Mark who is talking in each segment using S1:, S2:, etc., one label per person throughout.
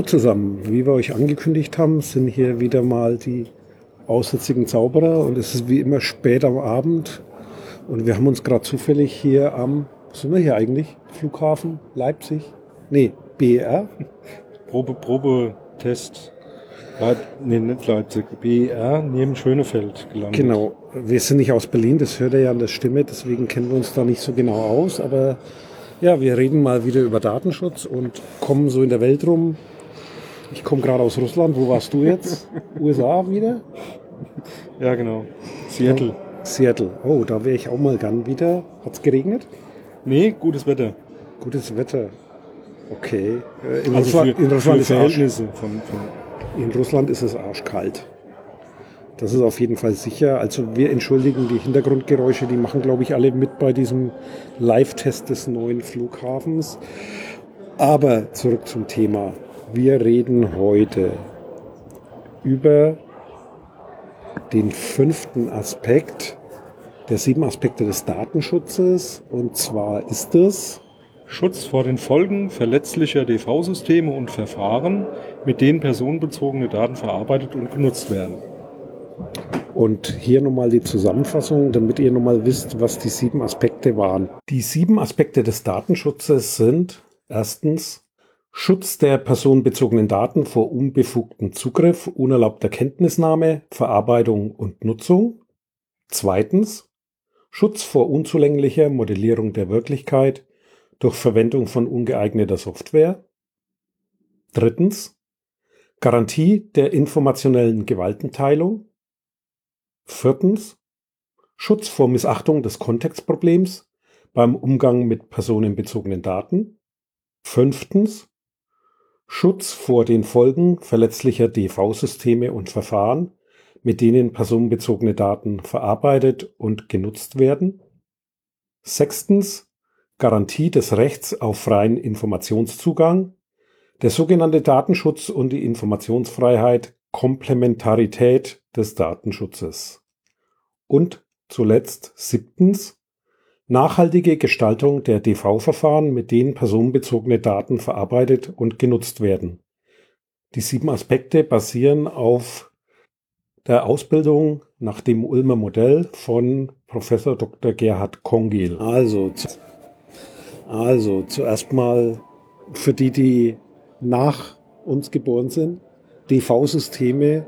S1: Hallo zusammen. Wie wir euch angekündigt haben, sind hier wieder mal die aussätzigen Zauberer und es ist wie immer spät am Abend und wir haben uns gerade zufällig hier am, was sind wir hier eigentlich? Flughafen Leipzig? Nee, BER.
S2: Probe, Probetest. Nee, nicht Leipzig. BER neben Schönefeld gelandet.
S1: Genau. Wir sind nicht aus Berlin, das hört ihr ja an der Stimme, deswegen kennen wir uns da nicht so genau aus, aber ja, wir reden mal wieder über Datenschutz und kommen so in der Welt rum. Ich komme gerade aus Russland. Wo warst du jetzt? USA wieder?
S2: Ja, genau. Seattle.
S1: Seattle. Oh, da wäre ich auch mal gern wieder. Hat es geregnet?
S2: Nee, gutes Wetter.
S1: Gutes Wetter. Okay. Äh, in,
S2: Also
S1: Russland,
S2: für-
S1: in, Russland ist Arsch,
S2: von, von
S1: in Russland ist es arschkalt. Das ist auf jeden Fall sicher. Also wir entschuldigen die Hintergrundgeräusche, die machen, glaube ich, alle mit bei diesem Live-Test des neuen Flughafens. Aber zurück zum Thema. Wir reden heute über den fünften Aspekt der sieben Aspekte des Datenschutzes. Und zwar ist es
S2: Schutz vor den Folgen verletzlicher DV-Systeme und Verfahren, mit denen personenbezogene Daten verarbeitet und genutzt werden.
S1: Und hier nochmal die Zusammenfassung, damit ihr nochmal wisst, was die sieben Aspekte waren. Die sieben Aspekte des Datenschutzes sind erstens Schutz der personenbezogenen Daten vor unbefugtem Zugriff, unerlaubter Kenntnisnahme, Verarbeitung und Nutzung. Zweitens Schutz vor unzulänglicher Modellierung der Wirklichkeit durch Verwendung von ungeeigneter Software. Drittens Garantie der informationellen Gewaltenteilung. Viertens. Schutz vor Missachtung des Kontextproblems beim Umgang mit personenbezogenen Daten. Fünftens. Schutz vor den Folgen verletzlicher DV-Systeme und Verfahren, mit denen personenbezogene Daten verarbeitet und genutzt werden. Sechstens. Garantie des Rechts auf freien Informationszugang. Der sogenannte Datenschutz und die Informationsfreiheit Komplementarität des Datenschutzes. Und zuletzt siebtens nachhaltige Gestaltung der DV-Verfahren, mit denen personenbezogene Daten verarbeitet und genutzt werden. Die sieben Aspekte basieren auf der Ausbildung nach dem Ulmer Modell von Professor Dr. Gerhard Kongil. Also, also zuerst mal für die, die nach uns geboren sind, DV-Systeme,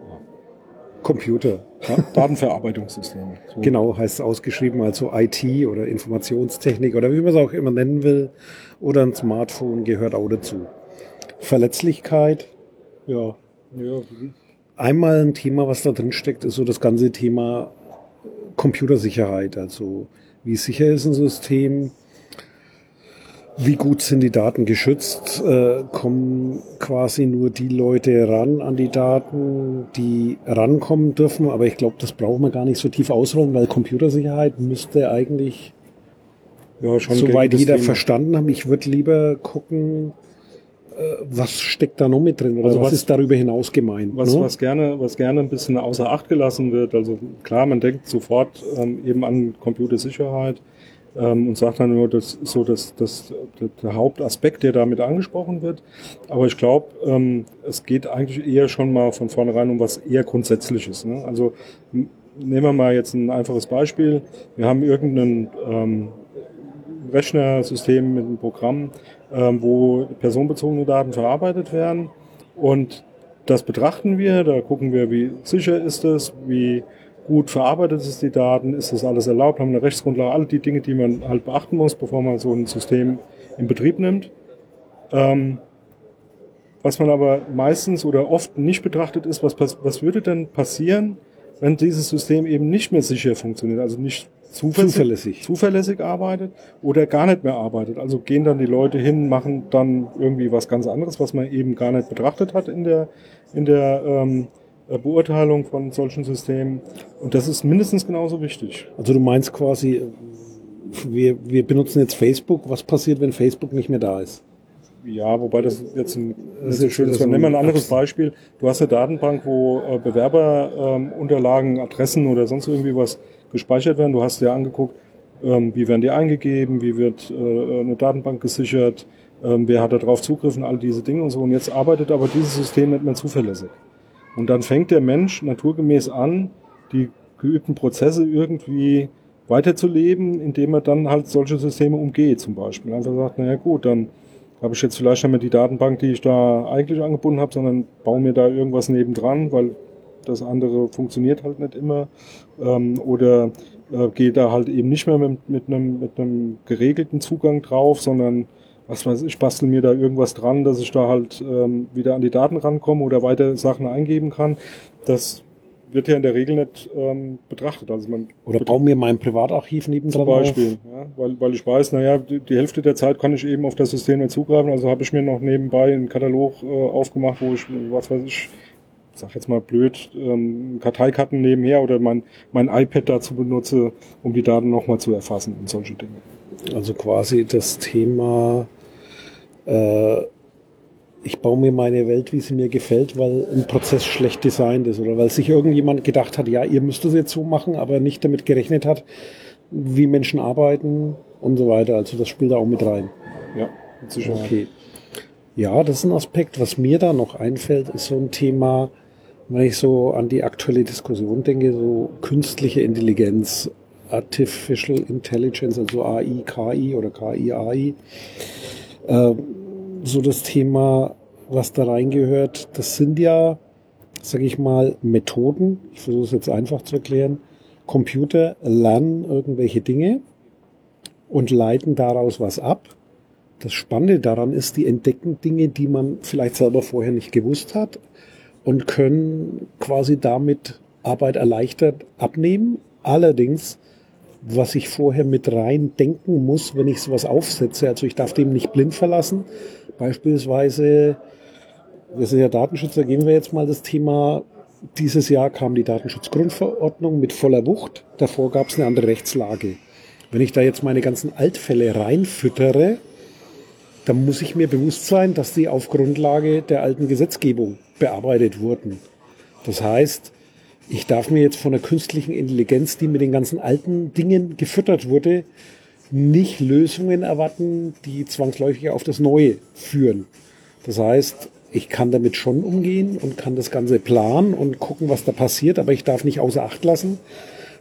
S1: Computer.
S2: Datenverarbeitungssysteme. So.
S1: Genau, heißt es ausgeschrieben, also IT oder Informationstechnik oder wie man es auch immer nennen will. Oder ein Smartphone gehört auch dazu. Verletzlichkeit, ja.
S2: Ja,
S1: Einmal ein Thema, was da drin steckt, ist so das ganze Thema Computersicherheit. Also wie sicher ist ein System? Wie gut sind die Daten geschützt? Äh, kommen quasi nur die Leute ran an die Daten, die rankommen dürfen? Aber ich glaube, das braucht man gar nicht so tief ausrollen, weil Computersicherheit müsste eigentlich,
S2: ja schon
S1: soweit jeder
S2: Thema.
S1: verstanden haben. Ich würde lieber gucken, äh, was steckt da noch mit drin oder
S2: Also
S1: was,
S2: was-
S1: ist darüber hinaus gemeint.
S2: Was,
S1: ne?
S2: was, gerne, was gerne ein bisschen außer Acht gelassen wird. Also klar, man denkt sofort ähm, eben an Computersicherheit ähm, und sagt dann nur, das ist so das, das, der, Hauptaspekt, der damit angesprochen wird. Aber ich glaube, ähm, es geht eigentlich eher schon mal von vornherein um was eher Grundsätzliches. Ne? Also nehmen wir mal jetzt ein einfaches Beispiel. Wir haben irgendeinen ähm, Rechnersystem mit einem Programm, ähm, wo personenbezogene Daten verarbeitet werden. Und das betrachten wir, da gucken wir, wie sicher ist es, wie gut verarbeitet ist die Daten, ist das alles erlaubt, haben wir eine Rechtsgrundlage, alle die Dinge, die man halt beachten muss, bevor man so ein System in Betrieb nimmt. Ähm, was man aber meistens oder oft nicht betrachtet ist, was, was würde denn passieren, wenn dieses System eben nicht mehr sicher funktioniert, also nicht zuverlässig,
S1: Zuverlässig.
S2: zuverlässig arbeitet oder gar nicht mehr arbeitet. Also gehen dann die Leute hin, machen dann irgendwie was ganz anderes, was man eben gar nicht betrachtet hat in der, in der ähm, äh, Beurteilung von solchen Systemen. Und das ist mindestens genauso wichtig.
S1: Also du meinst quasi, äh, wir, wir benutzen jetzt Facebook. Was passiert, wenn Facebook nicht mehr da ist?
S2: Ja, wobei das jetzt ein,
S1: Das
S2: das
S1: ist
S2: ist schön
S1: wieder
S2: ist.
S1: so
S2: Nehmen wir ein anderes Beispiel. Du hast eine Datenbank, wo äh, Bewerberunterlagen, ähm, Adressen oder sonst irgendwie was gespeichert werden. Du hast dir angeguckt, ähm, wie werden die eingegeben, wie wird äh, eine Datenbank gesichert, ähm, wer hat da drauf Zugriff und all diese Dinge und so. Und jetzt arbeitet aber dieses System nicht mehr zuverlässig. Und dann fängt der Mensch naturgemäß an, die geübten Prozesse irgendwie weiterzuleben, indem er dann halt solche Systeme umgeht zum Beispiel. Einfach sagt, naja gut, dann habe ich jetzt vielleicht nicht mehr die Datenbank, die ich da eigentlich angebunden habe, sondern baue mir da irgendwas nebendran, weil das andere funktioniert halt nicht immer. Ähm, oder äh, gehe da halt eben nicht mehr mit, mit, einem, mit einem geregelten Zugang drauf, sondern was weiß ich, bastel mir da irgendwas dran, dass ich da halt ähm, wieder an die Daten rankomme oder weiter Sachen eingeben kann. Das wird ja in der Regel nicht ähm, betrachtet. Also man
S1: Oder baue mir mein Privatarchiv nebendran
S2: Zum Beispiel, ja, weil, weil ich weiß, naja, die, die Hälfte der Zeit kann ich eben auf das System nicht zugreifen. Also habe ich mir noch nebenbei einen Katalog äh, aufgemacht, wo ich, was weiß ich, sag jetzt mal blöd, ähm, Karteikarten nebenher oder mein, mein iPad dazu benutze, um die Daten nochmal zu erfassen und solche Dinge.
S1: Also quasi das Thema, äh, ich baue mir meine Welt, wie sie mir gefällt, weil ein Prozess schlecht designt ist oder weil sich irgendjemand gedacht hat, ja, ihr müsst es jetzt so machen, aber nicht damit gerechnet hat, wie Menschen arbeiten und so weiter. Also das spielt da auch mit rein.
S2: Ja,
S1: Sicherheit. Okay. Ja, das ist ein Aspekt. Was mir da noch einfällt, ist so ein Thema, wenn ich so an die aktuelle Diskussion denke, so künstliche Intelligenz, Artificial Intelligence, also AI, KI oder KI, AI. Äh, so das Thema, was da reingehört, das sind ja, sage ich mal, Methoden. Ich versuche es jetzt einfach zu erklären. Computer lernen irgendwelche Dinge und leiten daraus was ab. Das Spannende daran ist, die entdecken Dinge, die man vielleicht selber vorher nicht gewusst hat und können quasi damit Arbeit erleichtert abnehmen. Allerdings, was ich vorher mit rein denken muss, wenn ich sowas aufsetze, also ich darf dem nicht blind verlassen, Beispielsweise, wir sind ja Datenschützer, gehen wir jetzt mal das Thema. Dieses Jahr kam die Datenschutzgrundverordnung mit voller Wucht. Davor gab es eine andere Rechtslage. Wenn ich da jetzt meine ganzen Altfälle reinfüttere, dann muss ich mir bewusst sein, dass die auf Grundlage der alten Gesetzgebung bearbeitet wurden. Das heißt, ich darf mir jetzt von der künstlichen Intelligenz, die mit den ganzen alten Dingen gefüttert wurde, nicht Lösungen erwarten, die zwangsläufig auf das Neue führen. Das heißt, ich kann damit schon umgehen und kann das Ganze planen und gucken, was da passiert, aber ich darf nicht außer Acht lassen,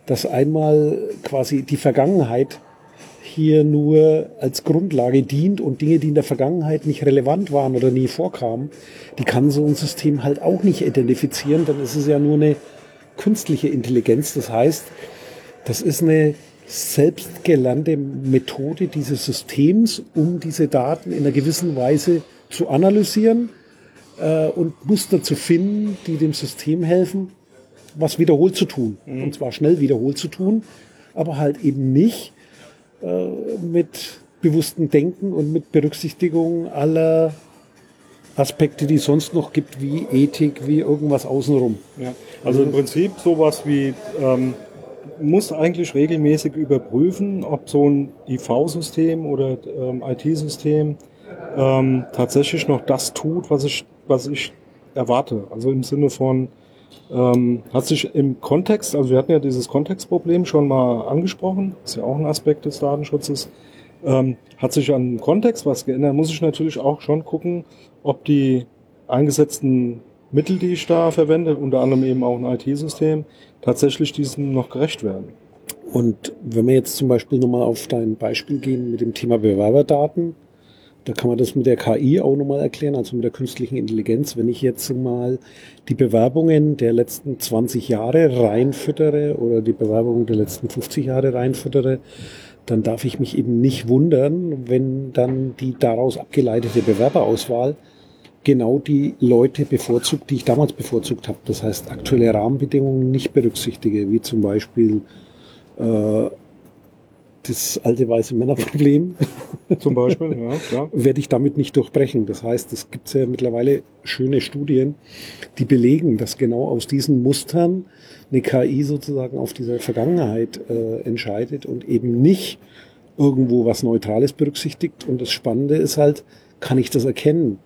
S1: dass einmal quasi die Vergangenheit hier nur als Grundlage dient und Dinge, die in der Vergangenheit nicht relevant waren oder nie vorkamen, die kann so ein System halt auch nicht identifizieren, dann ist es ja nur eine künstliche Intelligenz. Das heißt, das ist eine selbstgelernte Methode dieses Systems, um diese Daten in einer gewissen Weise zu analysieren äh, und Muster zu finden, die dem System helfen, was wiederholt zu tun. Mhm. Und zwar schnell wiederholt zu tun, aber halt eben nicht äh, mit bewusstem Denken und mit Berücksichtigung aller Aspekte, die es sonst noch gibt, wie Ethik, wie irgendwas außenrum.
S2: Ja. Also im Prinzip sowas wie ähm, muss eigentlich regelmäßig überprüfen, ob so ein IV-System oder ähm, IT-System ähm, tatsächlich noch das tut, was ich, was ich erwarte. Also im Sinne von, ähm, hat sich im Kontext, also wir hatten ja dieses Kontextproblem schon mal angesprochen, ist ja auch ein Aspekt des Datenschutzes, ähm, hat sich an dem Kontext was geändert, muss ich natürlich auch schon gucken, ob die eingesetzten Mittel, die ich da verwende, unter anderem eben auch ein IT-System, tatsächlich diesem noch gerecht werden.
S1: Und wenn wir jetzt zum Beispiel nochmal auf dein Beispiel gehen mit dem Thema Bewerberdaten, da kann man das mit der KI auch nochmal erklären, also mit der künstlichen Intelligenz. Wenn ich jetzt mal die Bewerbungen der letzten 20 Jahre reinfüttere oder die Bewerbungen der letzten 50 Jahre reinfüttere, dann darf ich mich eben nicht wundern, wenn dann die daraus abgeleitete Bewerberauswahl genau die Leute bevorzugt, die ich damals bevorzugt habe. Das heißt, aktuelle Rahmenbedingungen nicht berücksichtige, wie zum Beispiel äh, das alte weiße Männerproblem.
S2: Zum Beispiel, ja,
S1: klar. Werde ich damit nicht durchbrechen. Das heißt, es gibt ja mittlerweile schöne Studien, die belegen, dass genau aus diesen Mustern eine KI sozusagen auf dieser Vergangenheit äh, entscheidet und eben nicht irgendwo was Neutrales berücksichtigt. Und das Spannende ist halt, kann ich das erkennen?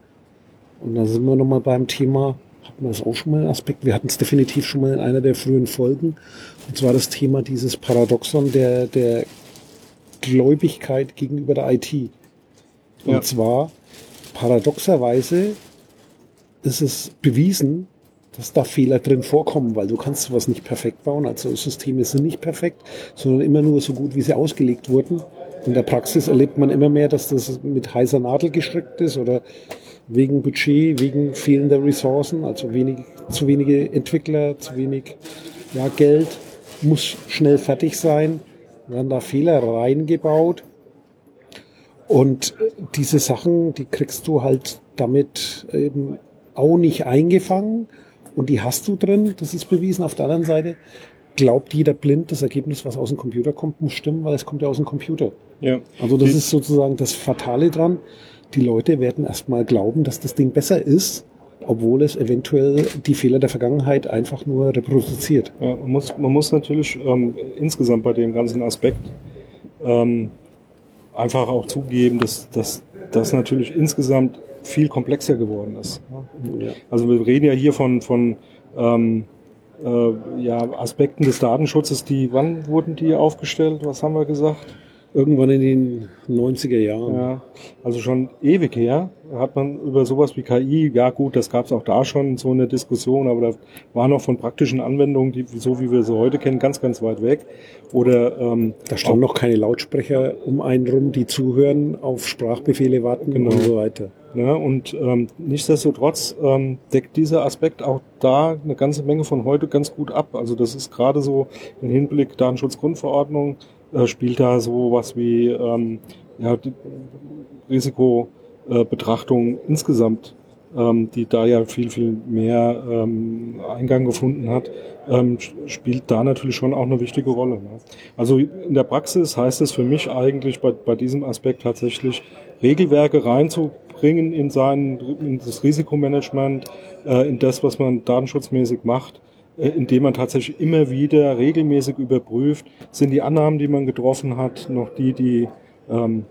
S1: Und da sind wir nochmal beim Thema, hatten wir das auch schon mal einen Aspekt, wir hatten es definitiv schon mal in einer der frühen Folgen, und zwar das Thema dieses Paradoxon der, der Gläubigkeit gegenüber der IT. Und ja. zwar, paradoxerweise ist es bewiesen, dass da Fehler drin vorkommen, weil du kannst sowas nicht perfekt bauen. Also Systeme sind nicht perfekt, sondern immer nur so gut, wie sie ausgelegt wurden. In der Praxis erlebt man immer mehr, dass das mit heißer Nadel gestrickt ist oder wegen Budget, wegen fehlender Ressourcen, also wenig, zu wenige Entwickler, zu wenig ja, Geld, muss schnell fertig sein, werden da Fehler reingebaut. Und diese Sachen, die kriegst du halt damit eben auch nicht eingefangen und die hast du drin, das ist bewiesen. Auf der anderen Seite glaubt jeder blind, das Ergebnis, was aus dem Computer kommt, muss stimmen, weil es kommt ja aus dem Computer. Ja. Also das ist sozusagen das Fatale dran. Die Leute werden erstmal glauben, dass das Ding besser ist, obwohl es eventuell die Fehler der Vergangenheit einfach nur reproduziert.
S2: Ja, man, muss, man muss natürlich ähm, insgesamt bei dem ganzen Aspekt ähm, einfach auch zugeben, dass das natürlich insgesamt viel komplexer geworden ist. Ja. Also wir reden ja hier von, von ähm, äh, ja, Aspekten des Datenschutzes, die, wann wurden die aufgestellt? Was haben wir gesagt?
S1: Irgendwann in den 90er Jahren.
S2: Ja, also schon ewig her hat man über sowas wie KI, ja gut, das gab es auch da schon so eine Diskussion, aber da war noch von praktischen Anwendungen, die so wie wir sie heute kennen, ganz, ganz weit weg. Oder
S1: ähm, da standen noch keine Lautsprecher um einen rum, die zuhören, auf Sprachbefehle warten genau. und so weiter.
S2: Ja, und ähm, nichtsdestotrotz ähm, deckt dieser Aspekt auch da eine ganze Menge von heute ganz gut ab. Also das ist gerade so im Hinblick Datenschutzgrundverordnung äh, spielt da so was wie ähm, ja, Risikobetrachtung insgesamt, ähm, die da ja viel, viel mehr ähm, Eingang gefunden hat, ähm, spielt da natürlich schon auch eine wichtige Rolle. Ne? Also in der Praxis heißt es für mich eigentlich bei, bei diesem Aspekt tatsächlich, Regelwerke reinzubringen in sein, in das Risikomanagement, äh, in das, was man datenschutzmäßig macht, indem man tatsächlich immer wieder regelmäßig überprüft, sind die Annahmen, die man getroffen hat, noch die, die ähm,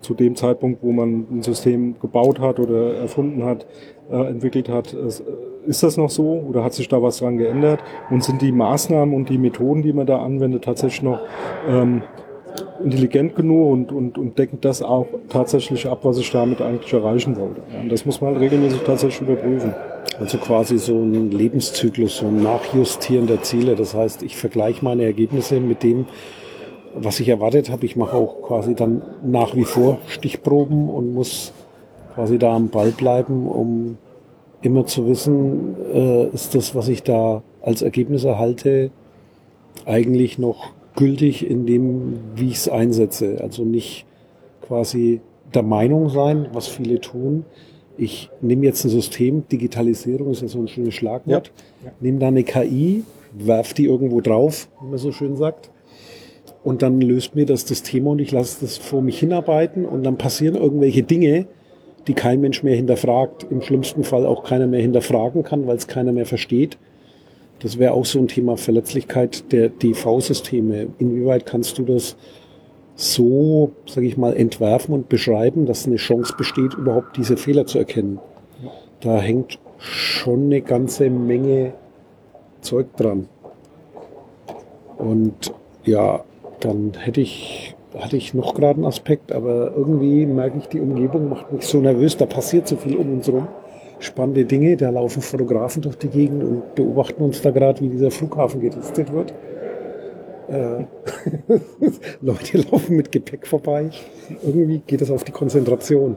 S2: zu dem Zeitpunkt, wo man ein System gebaut hat oder erfunden hat, äh, entwickelt hat, äh, ist das noch so oder hat sich da was dran geändert? Und sind die Maßnahmen und die Methoden, die man da anwendet, tatsächlich noch ähm, intelligent genug und, und, und decken das auch tatsächlich ab, was ich damit eigentlich erreichen wollte. Und das muss man halt regelmäßig tatsächlich überprüfen.
S1: Also quasi so ein Lebenszyklus, so ein Nachjustieren der Ziele. Das heißt, ich vergleiche meine Ergebnisse mit dem, was ich erwartet habe. Ich mache auch quasi dann nach wie vor Stichproben und muss quasi da am Ball bleiben, um immer zu wissen, äh, ist das, was ich da als Ergebnis erhalte, eigentlich noch gültig in dem, wie ich es einsetze. Also nicht quasi der Meinung sein, was viele tun. Ich nehme jetzt ein System, Digitalisierung ist ja so ein schönes Schlagwort, ja. Ja. nehme da eine KI, werf die irgendwo drauf, wie man so schön sagt, und dann löst mir das das Thema und ich lasse das vor mich hinarbeiten und dann passieren irgendwelche Dinge, die kein Mensch mehr hinterfragt, im schlimmsten Fall auch keiner mehr hinterfragen kann, weil es keiner mehr versteht. Das wäre auch so ein Thema Verletzlichkeit der DV-Systeme. Inwieweit kannst du das so, sage ich mal, entwerfen und beschreiben, dass eine Chance besteht, überhaupt diese Fehler zu erkennen? Da hängt schon eine ganze Menge Zeug dran. Und ja, dann hätte ich, hatte ich noch gerade einen Aspekt, aber irgendwie merke ich, die Umgebung macht mich so nervös, da passiert so viel um uns rum spannende Dinge. Da laufen Fotografen durch die Gegend und beobachten uns da gerade, wie dieser Flughafen gelistet wird. Äh, Leute laufen mit Gepäck vorbei. Irgendwie geht es auf die Konzentration.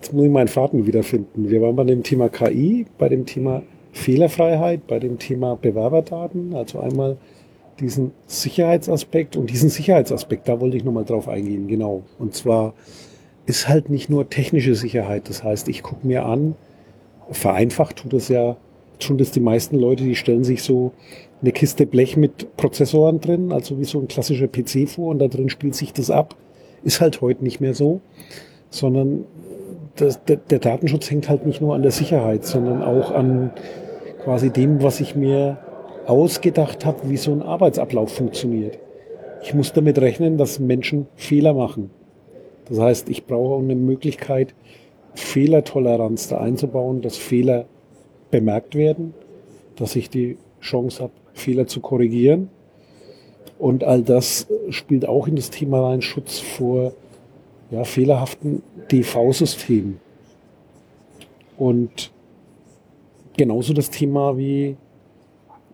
S1: Jetzt muss ich meinen Faden wiederfinden. Wir waren bei dem Thema KI, bei dem Thema Fehlerfreiheit, bei dem Thema Bewerberdaten. Also einmal diesen Sicherheitsaspekt und diesen Sicherheitsaspekt, da wollte ich nochmal drauf eingehen, genau. Und zwar ist halt nicht nur technische Sicherheit. Das heißt, ich gucke mir an, vereinfacht tut es ja schon das die meisten Leute, die stellen sich so eine Kiste Blech mit Prozessoren drin, also wie so ein klassischer PC vor und da drin spielt sich das ab. Ist halt heute nicht mehr so, sondern das, der, der Datenschutz hängt halt nicht nur an der Sicherheit, sondern auch an quasi dem, was ich mir ausgedacht habe, wie so ein Arbeitsablauf funktioniert. Ich muss damit rechnen, dass Menschen Fehler machen. Das heißt, ich brauche eine Möglichkeit, Fehlertoleranz da einzubauen, dass Fehler bemerkt werden, dass ich die Chance habe, Fehler zu korrigieren. Und all das spielt auch in das Thema rein Schutz vor ja, fehlerhaften DV-Systemen. Und genauso das Thema wie,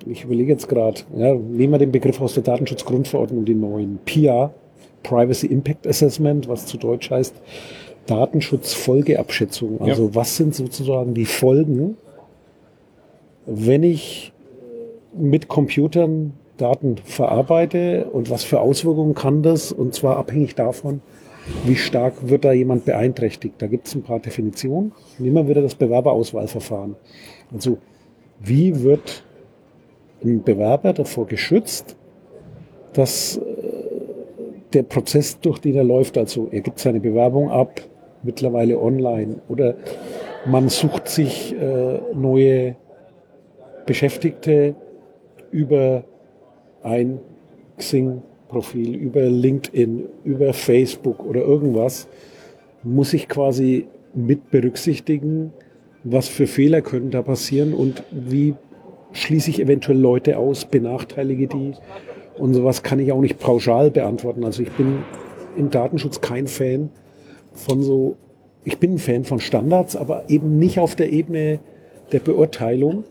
S1: ich überlege jetzt gerade, ja, nehmen wir den Begriff aus der Datenschutzgrundverordnung, den neuen PIA, Privacy Impact Assessment, was zu Deutsch heißt Datenschutzfolgeabschätzung. Also ja. was sind sozusagen die Folgen, wenn ich mit Computern Daten verarbeite und was für Auswirkungen kann das? Und zwar abhängig davon, wie stark wird da jemand beeinträchtigt. Da gibt es ein paar Definitionen. Nehmen wir wieder das Bewerberauswahlverfahren. Also wie wird ein Bewerber davor geschützt, dass äh, der Prozess, durch den er läuft, also er gibt seine Bewerbung ab, mittlerweile online, oder man sucht sich äh, neue Beschäftigte über ein Xing-Profil, über LinkedIn, über Facebook oder irgendwas, muss ich quasi mit berücksichtigen, was für Fehler können da passieren und wie schließe ich eventuell Leute aus, benachteilige die und sowas kann ich auch nicht pauschal beantworten. Also ich bin im Datenschutz kein Fan von so, ich bin ein Fan von Standards, aber eben nicht auf der Ebene der Beurteilung.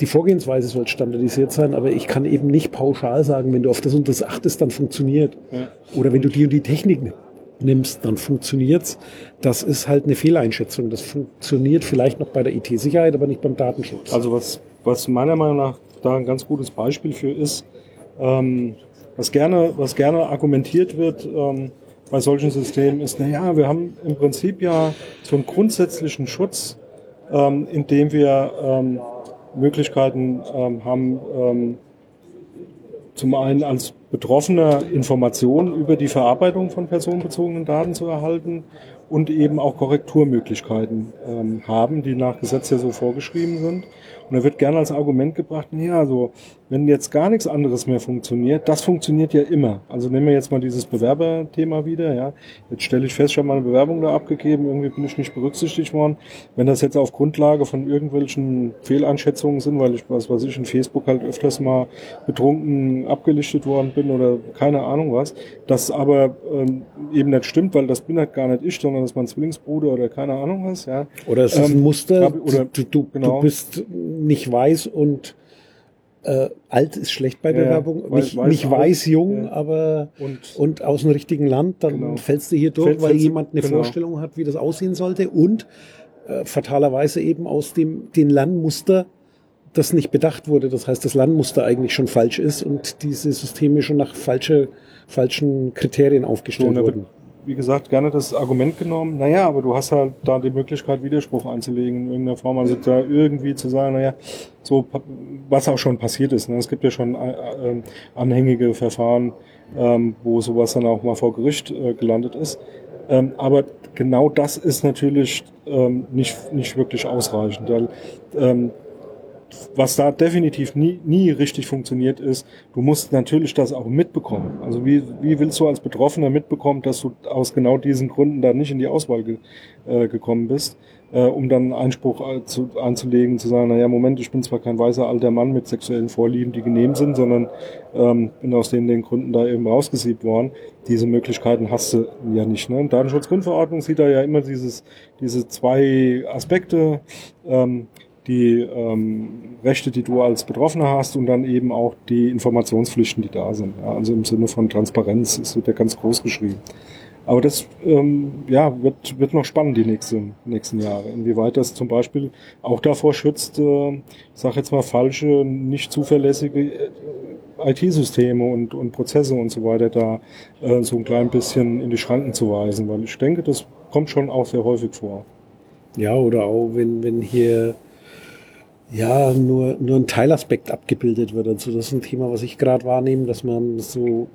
S1: Die Vorgehensweise soll standardisiert sein, aber ich kann eben nicht pauschal sagen, wenn du auf das und das achtest, dann funktioniert. Ja. Oder wenn du die und die Technik nimmst, dann funktioniert's. Das ist halt eine Fehleinschätzung. Das funktioniert vielleicht noch bei der IT-Sicherheit, aber nicht beim Datenschutz.
S2: Also was, was meiner Meinung nach da ein ganz gutes Beispiel für ist, ähm, was gerne, was gerne argumentiert wird ähm, bei solchen Systemen ist, naja, wir haben im Prinzip ja so einen grundsätzlichen Schutz, ähm, indem wir ähm, Möglichkeiten ähm, haben, ähm, zum einen als Betroffener Informationen über die Verarbeitung von personenbezogenen Daten zu erhalten und eben auch Korrekturmöglichkeiten ähm, haben, die nach Gesetz ja so vorgeschrieben sind. Und da wird gerne als Argument gebracht, ja, so, wenn jetzt gar nichts anderes mehr funktioniert, das funktioniert ja immer. Also nehmen wir jetzt mal dieses Bewerberthema wieder, ja. Jetzt stelle ich fest, ich habe meine Bewerbung da abgegeben, irgendwie bin ich nicht berücksichtigt worden. Wenn das jetzt auf Grundlage von irgendwelchen Fehleinschätzungen sind, weil ich, was weiß ich, in Facebook halt öfters mal betrunken abgelichtet worden bin oder keine Ahnung was, das aber ähm, eben nicht stimmt, weil das bin halt gar nicht ich, sondern das ist mein Zwillingsbruder oder keine Ahnung was, ja.
S1: Oder es ist ähm, ein Muster, oder, du, du, genau. du bist nicht weiß und äh, alt ist schlecht bei Bewerbung, ja, nicht, weiß, nicht weiß, jung, ja. aber und, und aus dem richtigen Land, dann genau. fällst du hier durch, Fällt, weil jemand eine genau. Vorstellung hat, wie das aussehen sollte und äh, fatalerweise eben aus dem den Lernmuster, das nicht bedacht wurde. Das heißt, das Lernmuster eigentlich schon falsch ist und diese Systeme schon nach falsche, falschen Kriterien aufgestellt so, wurden
S2: wie gesagt, gerne das Argument genommen, naja, aber du hast halt da die Möglichkeit, Widerspruch einzulegen in irgendeiner Form, also da irgendwie zu sagen, naja, so, was auch schon passiert ist. Ne? Es gibt ja schon äh, äh, anhängige Verfahren, ähm, wo sowas dann auch mal vor Gericht äh, gelandet ist. Ähm, aber genau das ist natürlich ähm, nicht, nicht wirklich ausreichend, weil ähm, was da definitiv nie, nie richtig funktioniert ist, du musst natürlich das auch mitbekommen. Also wie, wie willst du als Betroffener mitbekommen, dass du aus genau diesen Gründen da nicht in die Auswahl ge, äh, gekommen bist, äh, um dann Einspruch äh, zu, einzulegen, zu sagen, naja, Moment, ich bin zwar kein weißer alter Mann mit sexuellen Vorlieben, die genehm sind, sondern ähm, bin aus den, den Gründen da eben rausgesiebt worden. Diese Möglichkeiten hast du ja nicht. Ne? Datenschutzgrundverordnung sieht da ja immer dieses, diese zwei Aspekte. Ähm, die ähm, Rechte, die du als Betroffener hast und dann eben auch die Informationspflichten, die da sind. Ja, also im Sinne von Transparenz ist wird ja ganz groß geschrieben. Aber das ähm, ja, wird, wird noch spannend die nächsten, nächsten Jahre. Inwieweit das zum Beispiel auch davor schützt, äh, ich sage jetzt mal falsche, nicht zuverlässige äh, IT-Systeme und, und Prozesse und so weiter da äh, so ein klein bisschen in die Schranken zu weisen. Weil ich denke, das kommt schon auch sehr häufig vor.
S1: Ja, oder auch wenn, wenn hier ja, nur, nur ein Teilaspekt abgebildet wird. Also das ist ein Thema, was ich gerade wahrnehme, dass man so,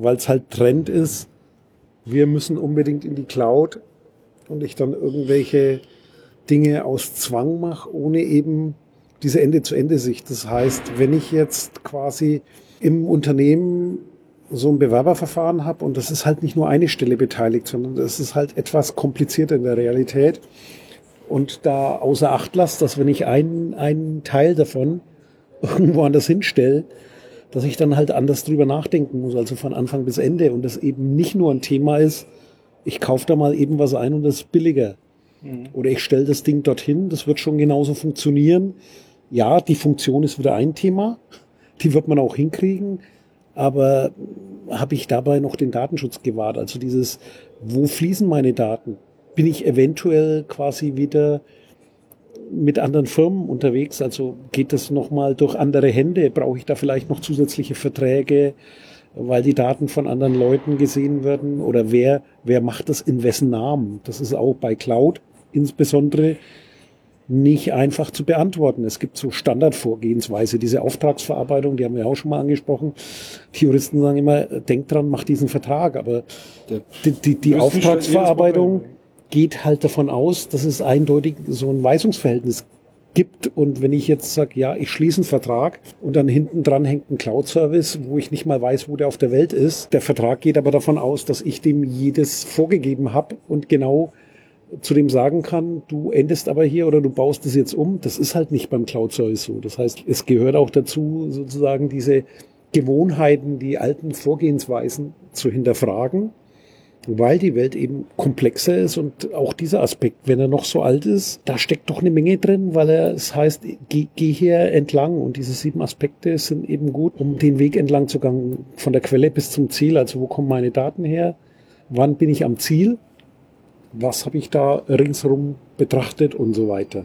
S1: weil es halt Trend ist, wir müssen unbedingt in die Cloud und ich dann irgendwelche Dinge aus Zwang mache, ohne eben diese Ende-zu-Ende-Sicht. Das heißt, wenn ich jetzt quasi im Unternehmen so ein Bewerberverfahren habe und das ist halt nicht nur eine Stelle beteiligt, sondern das ist halt etwas komplizierter in der Realität und da außer Acht lasse, dass wenn ich einen, einen Teil davon irgendwo anders hinstelle, dass ich dann halt anders drüber nachdenken muss, also von Anfang bis Ende und das eben nicht nur ein Thema ist, ich kaufe da mal eben was ein und das ist billiger, Mhm. Oder ich stelle das Ding dorthin, das wird schon genauso funktionieren. Ja, die Funktion ist wieder ein Thema, die wird man auch hinkriegen, aber habe ich dabei noch den Datenschutz gewahrt? Also dieses, wo fließen meine Daten? Bin ich eventuell quasi wieder mit anderen Firmen unterwegs? Also geht das nochmal durch andere Hände? Brauche ich da vielleicht noch zusätzliche Verträge, weil die Daten von anderen Leuten gesehen werden? Oder wer, wer macht das in wessen Namen? Das ist auch bei Cloud insbesondere nicht einfach zu beantworten. Es gibt so Standardvorgehensweise, diese Auftragsverarbeitung, die haben wir auch schon mal angesprochen. Die Juristen sagen immer, denk dran, mach diesen Vertrag. Aber die, die, die Auftragsverarbeitung geht halt davon aus, dass es eindeutig so ein Weisungsverhältnis gibt. Und wenn ich jetzt sage, ja, ich schließe einen Vertrag und dann hinten dran hängt ein Cloud-Service, wo ich nicht mal weiß, wo der auf der Welt ist. Der Vertrag geht aber davon aus, dass ich dem jedes vorgegeben habe und genau zu dem sagen kann, du endest aber hier oder du baust es jetzt um. Das ist halt nicht beim Cloud-Service so. Das heißt, es gehört auch dazu, sozusagen diese Gewohnheiten, die alten Vorgehensweisen zu hinterfragen weil die Welt eben komplexer ist und auch dieser Aspekt, wenn er noch so alt ist, da steckt doch eine Menge drin, weil er, es heißt, geh, geh hier entlang und diese sieben Aspekte sind eben gut, um den Weg entlang zu gehen, von der Quelle bis zum Ziel, also wo kommen meine Daten her, wann bin ich am Ziel, was habe ich da ringsherum betrachtet und so weiter.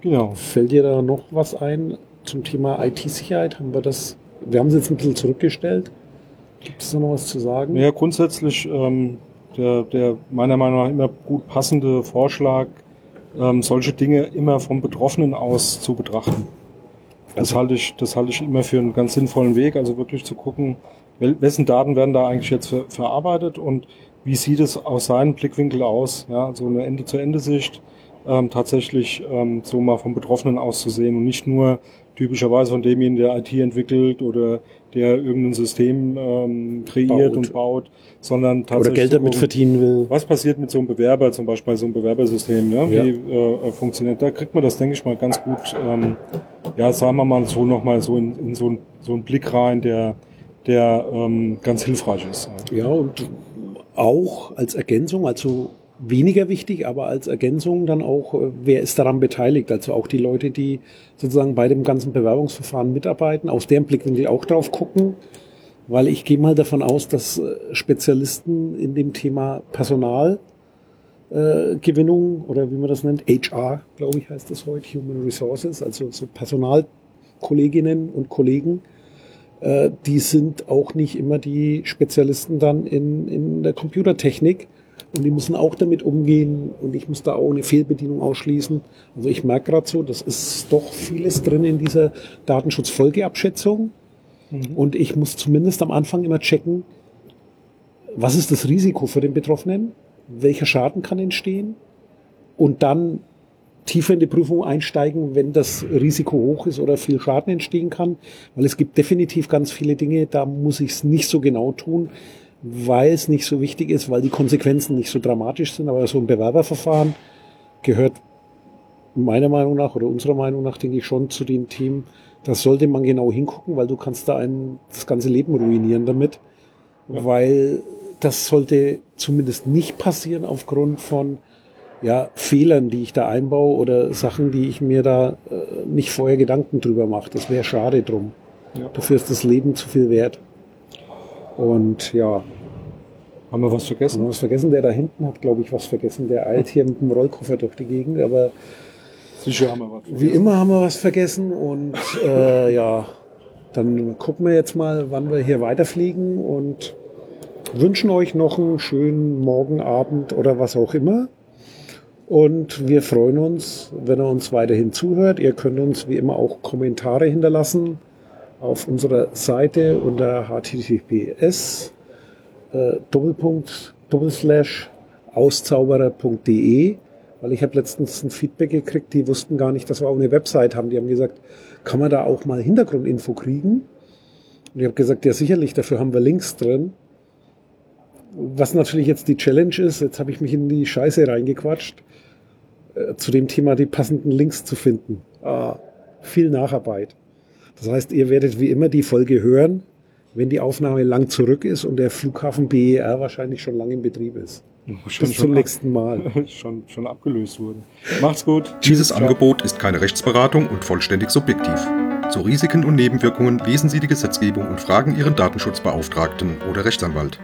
S1: Genau. Fällt dir da noch was ein zum Thema IT-Sicherheit? Haben wir das, wir haben es jetzt ein bisschen zurückgestellt. Gibt es noch was zu sagen?
S2: Ja, grundsätzlich ähm, der, der meiner Meinung nach immer gut passende Vorschlag, ähm, solche Dinge immer vom Betroffenen aus zu betrachten. Das halte ich, das halte ich immer für einen ganz sinnvollen Weg, also wirklich zu gucken, wessen Daten werden da eigentlich jetzt ver verarbeitet und wie sieht es aus seinem Blickwinkel aus? Ja, so eine Ende-zu-Ende-Sicht ähm, tatsächlich ähm, so mal vom Betroffenen auszusehen und nicht nur typischerweise von demjenigen, der IT entwickelt oder der irgendein System ähm, kreiert baut. und baut, sondern
S1: tatsächlich. Oder Geld damit so, verdienen will.
S2: Was passiert mit so einem Bewerber, zum Beispiel bei so einem Bewerbersystem, ja? ja. wie äh, funktioniert? Da kriegt man das, denke ich mal, ganz gut, ähm, ja, sagen wir mal so nochmal so in, in so, ein, so einen Blick rein, der, der ähm, ganz hilfreich ist.
S1: Ja, und auch als Ergänzung, also weniger wichtig, aber als Ergänzung dann auch, äh, wer ist daran beteiligt? Also auch die Leute, die sozusagen bei dem ganzen Bewerbungsverfahren mitarbeiten, aus deren Blickwinkel auch drauf gucken, weil ich gehe mal davon aus, dass äh, Spezialisten in dem Thema Personalgewinnung äh, oder wie man das nennt, HR, glaube ich, heißt das heute, Human Resources, also so Personalkolleginnen und Kollegen, äh, die sind auch nicht immer die Spezialisten dann in, in der Computertechnik und die müssen auch damit umgehen und ich muss da auch eine Fehlbedienung ausschließen. Also ich merke gerade so, das ist doch vieles drin in dieser Datenschutzfolgeabschätzung. Mhm. Und ich muss zumindest am Anfang immer checken, was ist das Risiko für den Betroffenen? Welcher Schaden kann entstehen? Und dann tiefer in die Prüfung einsteigen, wenn das Risiko hoch ist oder viel Schaden entstehen kann. Weil es gibt definitiv ganz viele Dinge, da muss ich es nicht so genau tun weil es nicht so wichtig ist, weil die Konsequenzen nicht so dramatisch sind. Aber so ein Bewerberverfahren gehört meiner Meinung nach oder unserer Meinung nach, denke ich, schon zu den Themen, da sollte man genau hingucken, weil du kannst da ein, das ganze Leben ruinieren damit. Ja. Weil das sollte zumindest nicht passieren aufgrund von ja, Fehlern, die ich da einbaue oder Sachen, die ich mir da äh, nicht vorher Gedanken drüber mache. Das wäre schade drum. Ja. Dafür ist das Leben zu viel wert. Und ja.
S2: Haben wir was vergessen?
S1: Haben wir was vergessen? Der da hinten hat, glaube ich, was vergessen. Der eilt hier mit dem Rollkoffer durch die Gegend, aber
S2: Sicher haben wir was vergessen.
S1: Wie immer haben wir was vergessen und äh, ja, dann gucken wir jetzt mal, wann wir hier weiterfliegen und wünschen euch noch einen schönen Morgen, Abend oder was auch immer. Und wir freuen uns, wenn ihr uns weiterhin zuhört. Ihr könnt uns wie immer auch Kommentare hinterlassen auf unserer Seite unter https äh, Doppelpunkt Doppelslash auszauberer.de, weil ich habe letztens ein Feedback gekriegt, die wussten gar nicht, dass wir auch eine Website haben. Die haben gesagt, kann man da auch mal Hintergrundinfo kriegen? Und ich habe gesagt, ja sicherlich, dafür haben wir Links drin. Was natürlich jetzt die Challenge ist, jetzt habe ich mich in die Scheiße reingequatscht, äh, zu dem Thema die passenden Links zu finden. Ah, viel Nacharbeit. Das heißt, ihr werdet wie immer die Folge hören, wenn die Aufnahme lang zurück ist und der Flughafen BER wahrscheinlich schon lange in Betrieb ist. Bis zum nächsten Mal.
S2: schon, schon abgelöst wurde. Macht's gut.
S3: Dieses Angebot ist keine Rechtsberatung und vollständig subjektiv. Zu Risiken und Nebenwirkungen lesen Sie die Gesetzgebung und fragen Ihren Datenschutzbeauftragten oder Rechtsanwalt.